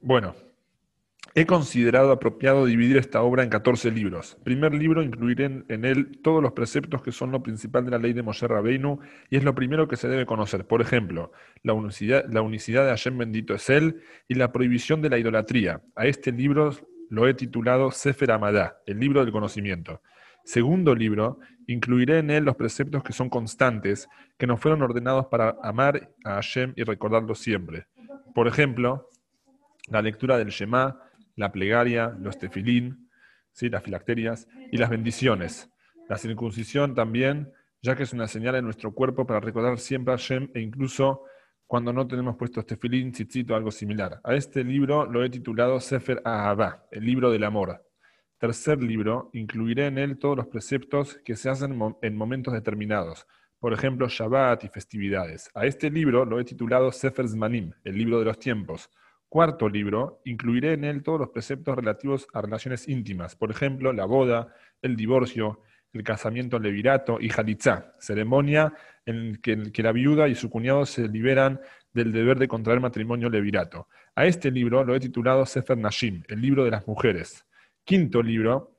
Bueno, he considerado apropiado dividir esta obra en 14 libros. Primer libro incluiré en, en él todos los preceptos que son lo principal de la ley de Moshe Rabbeinu y es lo primero que se debe conocer. Por ejemplo, la unicidad, la unicidad de Hashem bendito es él y la prohibición de la idolatría. A este libro lo he titulado Sefer Amadá, el libro del conocimiento. Segundo libro, incluiré en él los preceptos que son constantes, que nos fueron ordenados para amar a Hashem y recordarlo siempre. Por ejemplo, la lectura del Shema, la plegaria, los tefilín, ¿sí? las filacterias y las bendiciones. La circuncisión también, ya que es una señal en nuestro cuerpo para recordar siempre a Hashem e incluso cuando no tenemos puestos tefilín, tzitzit o algo similar. A este libro lo he titulado Sefer Ahava, el libro del amor. Tercer libro, incluiré en él todos los preceptos que se hacen en momentos determinados, por ejemplo, Shabbat y festividades. A este libro lo he titulado Sefer Zmanim, el libro de los tiempos. Cuarto libro, incluiré en él todos los preceptos relativos a relaciones íntimas, por ejemplo, la boda, el divorcio, el casamiento levirato y jalitzá, ceremonia en que, que la viuda y su cuñado se liberan del deber de contraer matrimonio levirato. A este libro lo he titulado Sefer Nashim, el libro de las mujeres. Quinto libro,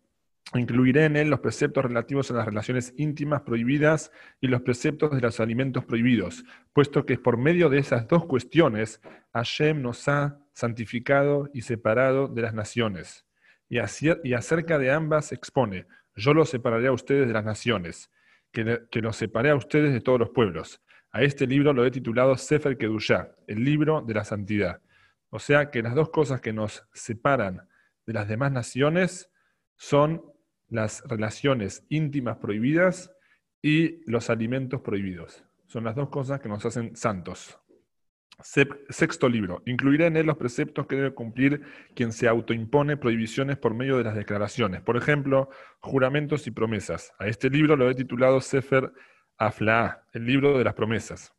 incluiré en él los preceptos relativos a las relaciones íntimas prohibidas y los preceptos de los alimentos prohibidos, puesto que por medio de esas dos cuestiones Hashem nos ha santificado y separado de las naciones. Y, acerca de ambas expone, yo los separaré a ustedes de las naciones, que, que los separé a ustedes de todos los pueblos. A este libro lo he titulado Sefer Kedushá, el libro de la santidad. O sea que las dos cosas que nos separan de las demás naciones son las relaciones íntimas prohibidas y los alimentos prohibidos. Son las dos cosas que nos hacen santos. Sexto libro. Incluiré en él los preceptos que debe cumplir quien se autoimpone prohibiciones por medio de las declaraciones. Por ejemplo, juramentos y promesas. A este libro lo he titulado Sefer Aflaa, el libro de las promesas.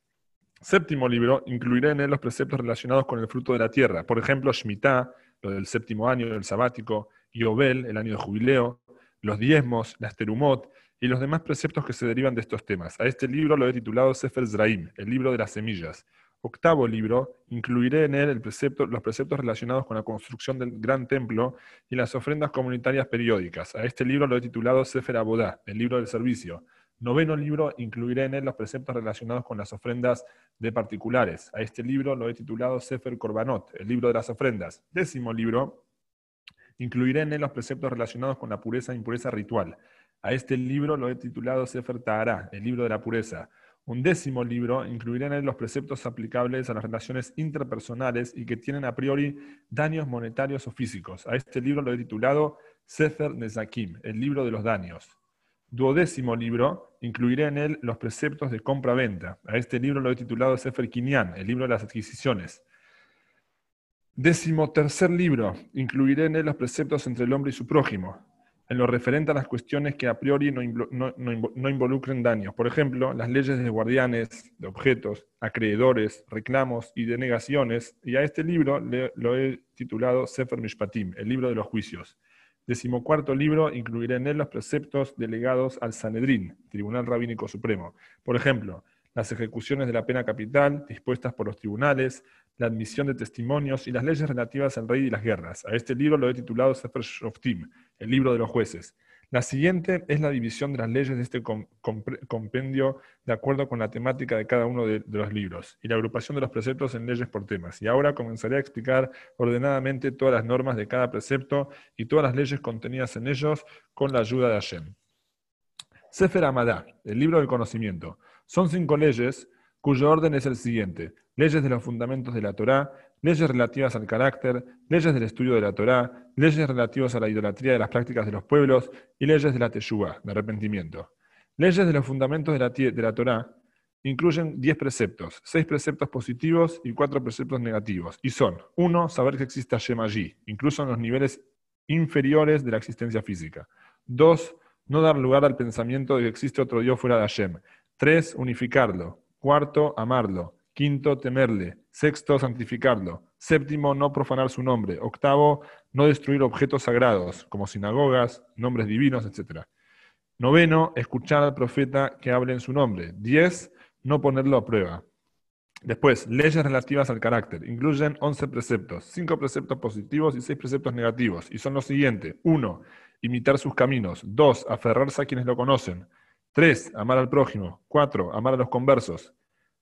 Séptimo libro. Incluiré en él los preceptos relacionados con el fruto de la tierra. Por ejemplo, Shemitah, lo del séptimo año, el sabático, Yobel, el año de jubileo, los diezmos, la terumot y los demás preceptos que se derivan de estos temas. A este libro lo he titulado Sefer Zraim, el libro de las semillas. Octavo libro, incluiré en él los preceptos relacionados con la construcción del gran templo y las ofrendas comunitarias periódicas. A este libro lo he titulado Sefer Abodá, el libro del servicio. Noveno libro, incluiré en él los preceptos relacionados con las ofrendas de particulares. A este libro lo he titulado Sefer Korbanot, el libro de las ofrendas. Décimo libro, incluiré en él los preceptos relacionados con la pureza e impureza ritual. A este libro lo he titulado Sefer Tahara, el libro de la pureza. Un décimo libro incluiré en él los preceptos aplicables a las relaciones interpersonales y que tienen a priori daños monetarios o físicos. A este libro lo he titulado Sefer Nezakim, el libro de los daños. Duodécimo libro, incluiré en él los preceptos de compra-venta. A este libro lo he titulado Sefer Kinyan, el libro de las adquisiciones. Décimo tercer libro, incluiré en él los preceptos entre el hombre y su prójimo, en lo referente a las cuestiones que a priori no, involucren daños. Por ejemplo, las leyes de guardianes, de objetos, acreedores, reclamos y denegaciones. Y a este libro lo he titulado Sefer Mishpatim, el libro de los juicios. Decimocuarto libro, incluiré en él los preceptos delegados al Sanedrín, Tribunal Rabínico Supremo. Por ejemplo, las ejecuciones de la pena capital dispuestas por los tribunales, la admisión de testimonios y las leyes relativas al rey y las guerras. A este libro lo he titulado Sefer Shoftim, el libro de los jueces. La siguiente es la división de las leyes de este compendio de acuerdo con la temática de cada uno de, los libros y la agrupación de los preceptos en leyes por temas. Y ahora comenzaré a explicar ordenadamente todas las normas de cada precepto y todas las leyes contenidas en ellos con la ayuda de Hashem. Sefer Amadá, el libro del conocimiento. Son cinco leyes cuyo orden es el siguiente. Leyes de los fundamentos de la Torá, leyes relativas al carácter, leyes del estudio de la Torá, leyes relativas a la idolatría de las prácticas de los pueblos y leyes de la Teshuvah, de arrepentimiento. Leyes de los fundamentos de la, de la Torá incluyen 10 preceptos, 6 preceptos positivos y 4 preceptos negativos. Y son, 1. Saber que existe Hashem allí, incluso en los niveles inferiores de la existencia física. 2. No dar lugar al pensamiento de que existe otro Dios fuera de Hashem. 3. Unificarlo. Cuarto, amarlo. Quinto, temerle. Sexto, santificarlo. Séptimo, no profanar su nombre. Octavo, no destruir objetos sagrados, como sinagogas, nombres divinos, etc. Noveno, escuchar al profeta que hable en su nombre. Diez, no ponerlo a prueba. Después, leyes relativas al carácter. Incluyen 11 preceptos, 5 preceptos positivos y 6 preceptos negativos. Y son los siguientes. 1. Imitar sus caminos. 2. Aferrarse a quienes lo conocen. 3. Amar al prójimo. 4. Amar a los conversos.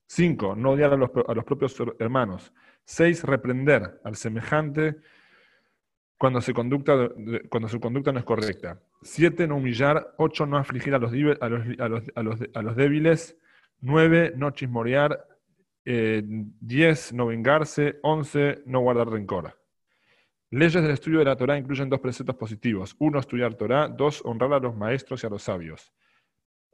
5. No odiar a los, propios hermanos. 6. Reprender al semejante cuando, su conducta no es correcta. 7. No humillar. 8. No afligir a los, a los, a los débiles. 9. No chismorear. 10. no vengarse. 11. No guardar rencor. Leyes del estudio de la Torah incluyen dos preceptos positivos. Uno, estudiar Torah. Dos, honrar a los maestros y a los sabios.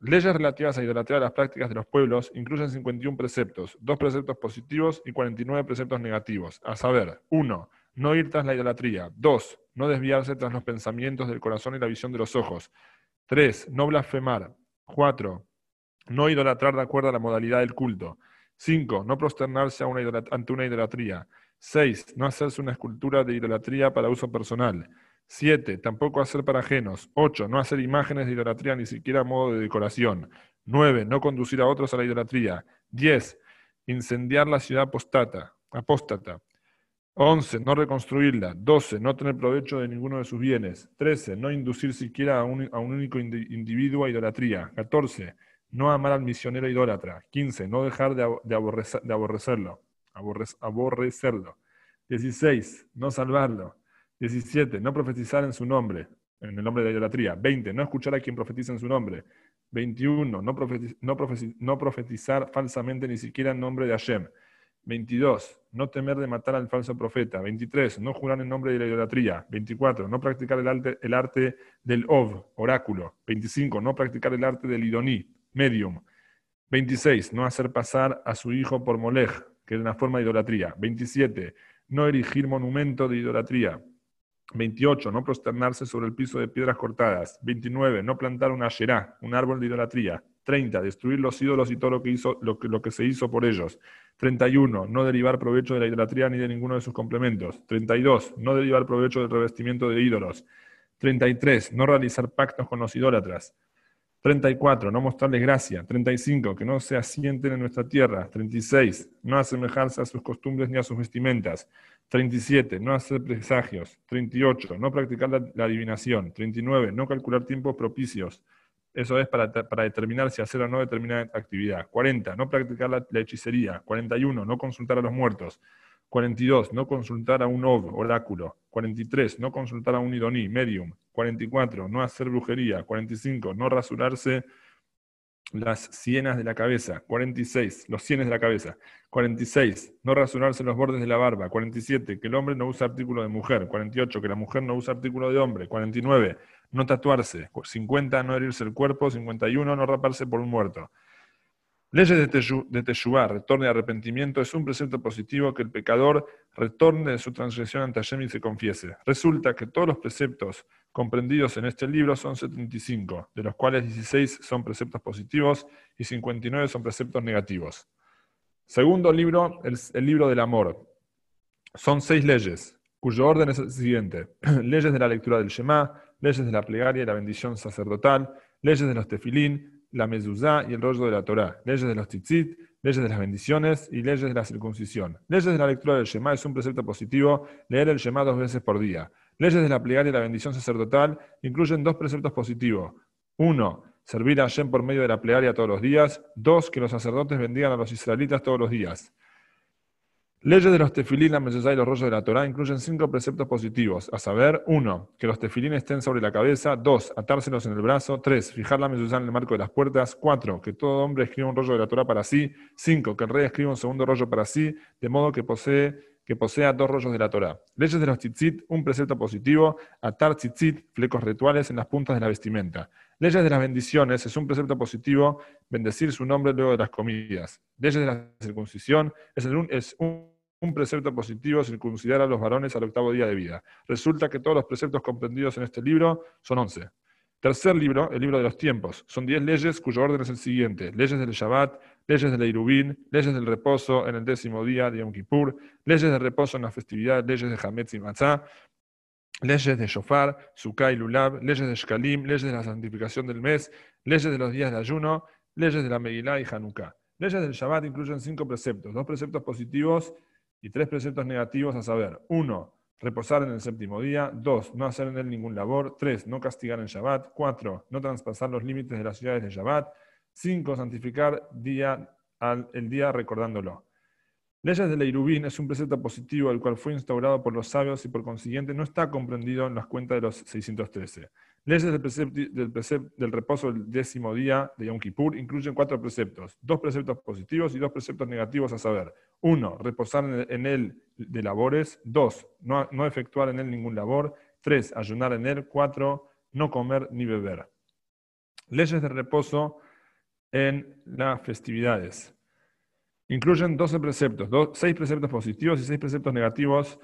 Leyes relativas a idolatría las prácticas de los pueblos incluyen 51 preceptos, dos preceptos positivos y 49 preceptos negativos, a saber, 1. No ir tras la idolatría. 2. No desviarse tras los pensamientos del corazón y la visión de los ojos. 3. No blasfemar. 4. No idolatrar de acuerdo a la modalidad del culto. 5. No prosternarse ante una idolatría. 6. No hacerse una escultura de idolatría para uso personal. 7. Tampoco hacer para ajenos. 8. No hacer imágenes de idolatría ni siquiera a modo de decoración. 9. No conducir a otros a la idolatría. 10. Incendiar la ciudad apostata. apóstata. 11. No reconstruirla. 12. No tener provecho de ninguno de sus bienes. 13. No inducir siquiera a un, único individuo a idolatría. 14. No amar al misionero idólatra. 15. No dejar de, aborrecerlo. aborrecerlo. 16. No salvarlo. 17. No profetizar en su nombre, en el nombre de la idolatría. 20. No escuchar a quien profetiza en su nombre. 21. No, no, profetizar falsamente ni siquiera en nombre de Hashem. 22. No temer de matar al falso profeta. 23. No jurar en nombre de la idolatría. 24. No practicar el arte, el arte del Ov, oráculo. 25. No practicar el arte del Idoní, medium. 26. No hacer pasar a su hijo por Molej, que es una forma de idolatría. 27. No erigir monumento de idolatría. 28. No prosternarse sobre el piso de piedras cortadas. 29. No plantar una yerá, un árbol de idolatría. 30. Destruir los ídolos y todo lo que, hizo, lo que, lo que se hizo por ellos. 31. No derivar provecho de la idolatría ni de ninguno de sus complementos. 32. No derivar provecho del revestimiento de ídolos. 33. No realizar pactos con los idólatras. 34. No mostrarles gracia. 35. Que no se asienten en nuestra tierra. 36. No asemejarse a sus costumbres ni a sus vestimentas. 37. No hacer presagios. 38. No practicar la, adivinación. 39. No calcular tiempos propicios. Eso es para, determinar si hacer o no determinada actividad. 40. No practicar la, hechicería. 41. No consultar a los muertos. 42. No consultar a un ov, oráculo. 43. No consultar a un idoní, medium. 44. No hacer brujería. 45. No rasurarse las sienas de la cabeza. 46. Los sienes de la cabeza. 46. No rasurarse los bordes de la barba. 47. Que el hombre no usa artículo de mujer. 48. Que la mujer no usa artículo de hombre. 49. No tatuarse. 50. No herirse el cuerpo. 51. No raparse por un muerto. Leyes de, Teshuvah, retorno y arrepentimiento, es un precepto positivo que el pecador retorne de su transgresión ante Hashem y se confiese. Resulta que todos los preceptos comprendidos en este libro son 75, de los cuales 16 son preceptos positivos y 59 son preceptos negativos. Segundo libro, el, libro del amor. Son seis leyes, cuyo orden es el siguiente. leyes de la lectura del Shema, leyes de la plegaria y la bendición sacerdotal, leyes de los tefilín, la mezuzá y el rollo de la Torá, leyes de los tzitzit, leyes de las bendiciones y leyes de la circuncisión. Leyes de la lectura del Shema es un precepto positivo, leer el Shema dos veces por día. Leyes de la plegaria y la bendición sacerdotal incluyen dos preceptos positivos. Uno, servir a Hashem por medio de la plegaria todos los días. Dos, que los sacerdotes bendigan a los israelitas todos los días. Leyes de los tefilín, la mezuzá y los rollos de la Torá incluyen cinco preceptos positivos, a saber, uno, que los tefilín estén sobre la cabeza, dos, atárselos en el brazo, tres, fijar la mezuzá en el marco de las puertas, cuatro, que todo hombre escriba un rollo de la Torá para sí, cinco, que el rey escriba un segundo rollo para sí, de modo que posea dos rollos de la Torá. Leyes de los tzitzit, un precepto positivo, atar tzitzit, flecos rituales en las puntas de la vestimenta. Leyes de las bendiciones, es un precepto positivo, bendecir su nombre luego de las comidas. Leyes de la circuncisión, es, un, es un, un precepto positivo, circuncidar a los varones al octavo día de vida. Resulta que todos los preceptos comprendidos en este libro son once. Tercer libro, el libro de los tiempos. Son diez leyes cuyo orden es el siguiente. Leyes del Shabbat, leyes del Irubín, leyes del reposo en el décimo día de Yom Kippur, leyes de reposo en la festividad, leyes de Hametz y Matzah, leyes de Shofar, Sukkah y Lulab, leyes de Shkalim, leyes de la santificación del mes, leyes de los días de ayuno, leyes de la Megillah y Hanukkah. Leyes del Shabbat incluyen cinco preceptos, dos preceptos positivos y tres preceptos negativos, a saber, uno, reposar en el séptimo día, dos, no hacer en él ningún labor, tres, no castigar en Shabbat, cuatro, no traspasar los límites de las ciudades de Shabbat, cinco, santificar día al, el día recordándolo. Leyes de la Irubín es un precepto positivo el cual fue instaurado por los sabios y por consiguiente no está comprendido en las cuentas de los 613. Leyes del, del, reposo del décimo día de Yom Kippur incluyen cuatro preceptos, dos preceptos positivos y dos preceptos negativos a saber. Uno, reposar en él de labores. Dos, no, no efectuar en él ningún labor. Tres, ayunar en él. Cuatro, no comer ni beber. Leyes de reposo en las festividades. Incluyen 12 preceptos, 6 preceptos positivos y 6 preceptos negativos,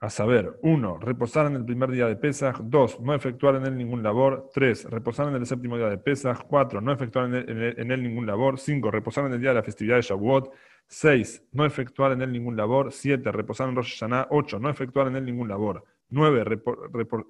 a saber, 1. Reposar en el primer día de Pesach, 2. No efectuar en él ningún labor, 3. Reposar en el séptimo día de Pesach, 4. No efectuar en él, ningún labor, 5. Reposar en el día de la festividad de Shavuot, 6. No efectuar en él ningún labor, 7. Reposar en Rosh Hashanah, 8. No efectuar en él ningún labor, 9.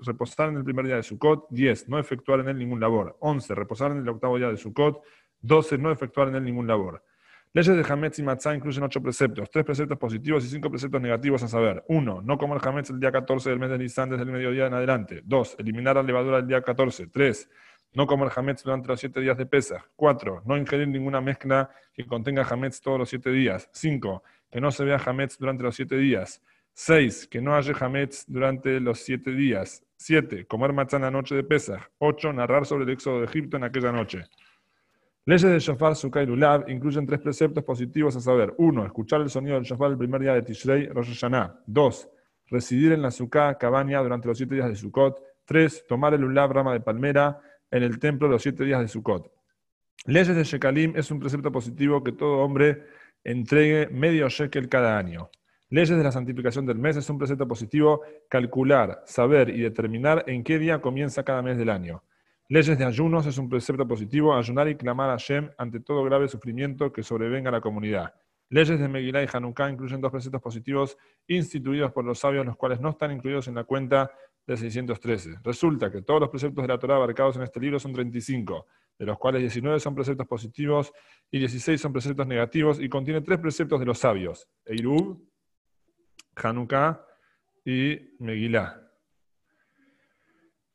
reposar en el primer día de Sukkot, 10. No efectuar en él ningún labor, 11. Reposar en el octavo día de Sukkot, 12. No efectuar en él ningún labor. Leyes de Hametz y Matzah incluyen ocho preceptos, tres preceptos positivos y cinco preceptos negativos a saber. Uno, no comer Hametz el día 14 del mes de Nisan desde el mediodía en adelante. Dos, eliminar la levadura el día 14. Tres, no comer Hametz durante los siete días de Pesach. Cuatro, no ingerir ninguna mezcla que contenga Hametz todos los siete días. Cinco, que no se vea Hametz durante los siete días. Seis, que no haya Hametz durante los siete días. Siete, comer matzah en la noche de Pesach. Ocho, narrar sobre el éxodo de Egipto en aquella noche. Leyes del shofar, sukkah y lulav incluyen tres preceptos positivos a saber. Uno, escuchar el sonido del shofar el primer día de Tishrei, Rosh Hashanah. Dos, residir en la sukkah, cabaña, durante los siete días de Sukkot. Tres, tomar el lulav, rama de palmera, en el templo los siete días de Sukkot. Leyes de Shekalim es un precepto positivo que todo hombre entregue medio shekel cada año. Leyes de la santificación del mes es un precepto positivo calcular, saber y determinar en qué día comienza cada mes del año. Leyes de ayunos es un precepto positivo, ayunar y clamar a Shem ante todo grave sufrimiento que sobrevenga a la comunidad. Leyes de Megillah y Hanukkah incluyen dos preceptos positivos instituidos por los sabios, los cuales no están incluidos en la cuenta de 613. Resulta que todos los preceptos de la Torah abarcados en este libro son 35, de los cuales 19 son preceptos positivos y 16 son preceptos negativos, y contiene tres preceptos de los sabios, Eirub, Hanukkah y Megillah.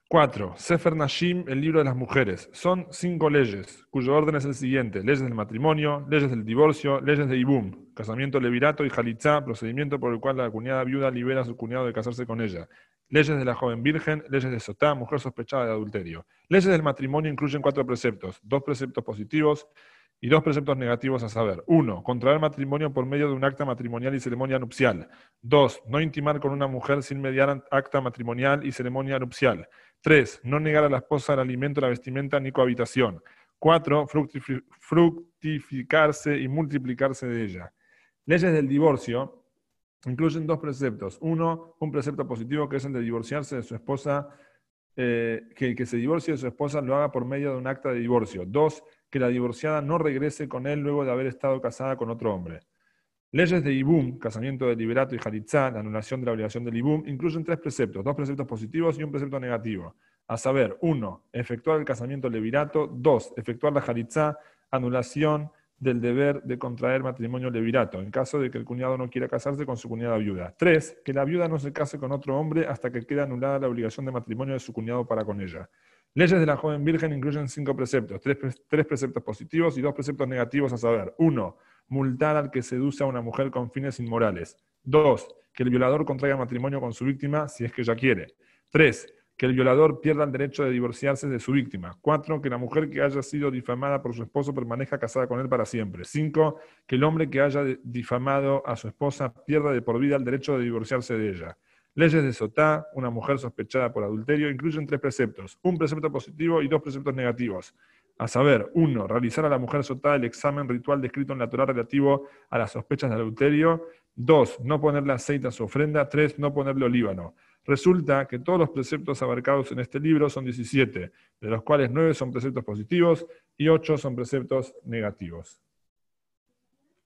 4. Sefer Nashim, el libro de las mujeres. Son cinco leyes, cuyo orden es el siguiente: leyes del matrimonio, leyes del divorcio, leyes de Ibum, casamiento levirato y jalitzá, procedimiento por el cual la cuñada viuda libera a su cuñado de casarse con ella. Leyes de la joven virgen, leyes de Sotá, mujer sospechada de adulterio. Leyes del matrimonio incluyen cuatro preceptos: dos preceptos positivos y dos preceptos negativos a saber. Uno, contraer matrimonio por medio de un acta matrimonial y ceremonia nupcial. Dos, no intimar con una mujer sin mediar acta matrimonial y ceremonia nupcial. Tres, no negar a la esposa el alimento, la vestimenta ni cohabitación. Cuatro, fructificarse y multiplicarse de ella. Leyes del divorcio incluyen dos preceptos. Uno, un precepto positivo que es el de divorciarse de su esposa, eh, que el que se divorcie de su esposa lo haga por medio de un acta de divorcio. Dos, que la divorciada no regrese con él luego de haber estado casada con otro hombre. Leyes de Ibum, casamiento de liberato y Jalitzá, la anulación de la obligación del Ibum, incluyen tres preceptos, dos preceptos positivos y un precepto negativo. A saber, uno, efectuar el casamiento levirato, dos, efectuar la Jalitzá, anulación del deber de contraer matrimonio levirato, en caso de que el cuñado no quiera casarse con su cuñada viuda. Tres, que la viuda no se case con otro hombre hasta que quede anulada la obligación de matrimonio de su cuñado para con ella. Leyes de la joven virgen incluyen cinco preceptos, tres, tres preceptos positivos y dos preceptos negativos a saber. Uno, multar al que seduce a una mujer con fines inmorales. Dos, que el violador contraiga matrimonio con su víctima si es que ella quiere. Tres, que el violador pierda el derecho de divorciarse de su víctima. Cuatro, que la mujer que haya sido difamada por su esposo permanezca casada con él para siempre. Cinco, que el hombre que haya difamado a su esposa pierda de por vida el derecho de divorciarse de ella. Leyes de Sotá, una mujer sospechada por adulterio, incluyen tres preceptos, un precepto positivo y dos preceptos negativos. A saber, uno, realizar a la mujer sotada el examen ritual descrito en la Torah relativo a las sospechas de adulterio. Dos, no ponerle aceite a su ofrenda. Tres, no ponerle olíbano. Resulta que todos los preceptos abarcados en este libro son 17, de los cuales nueve son preceptos positivos y ocho son preceptos negativos.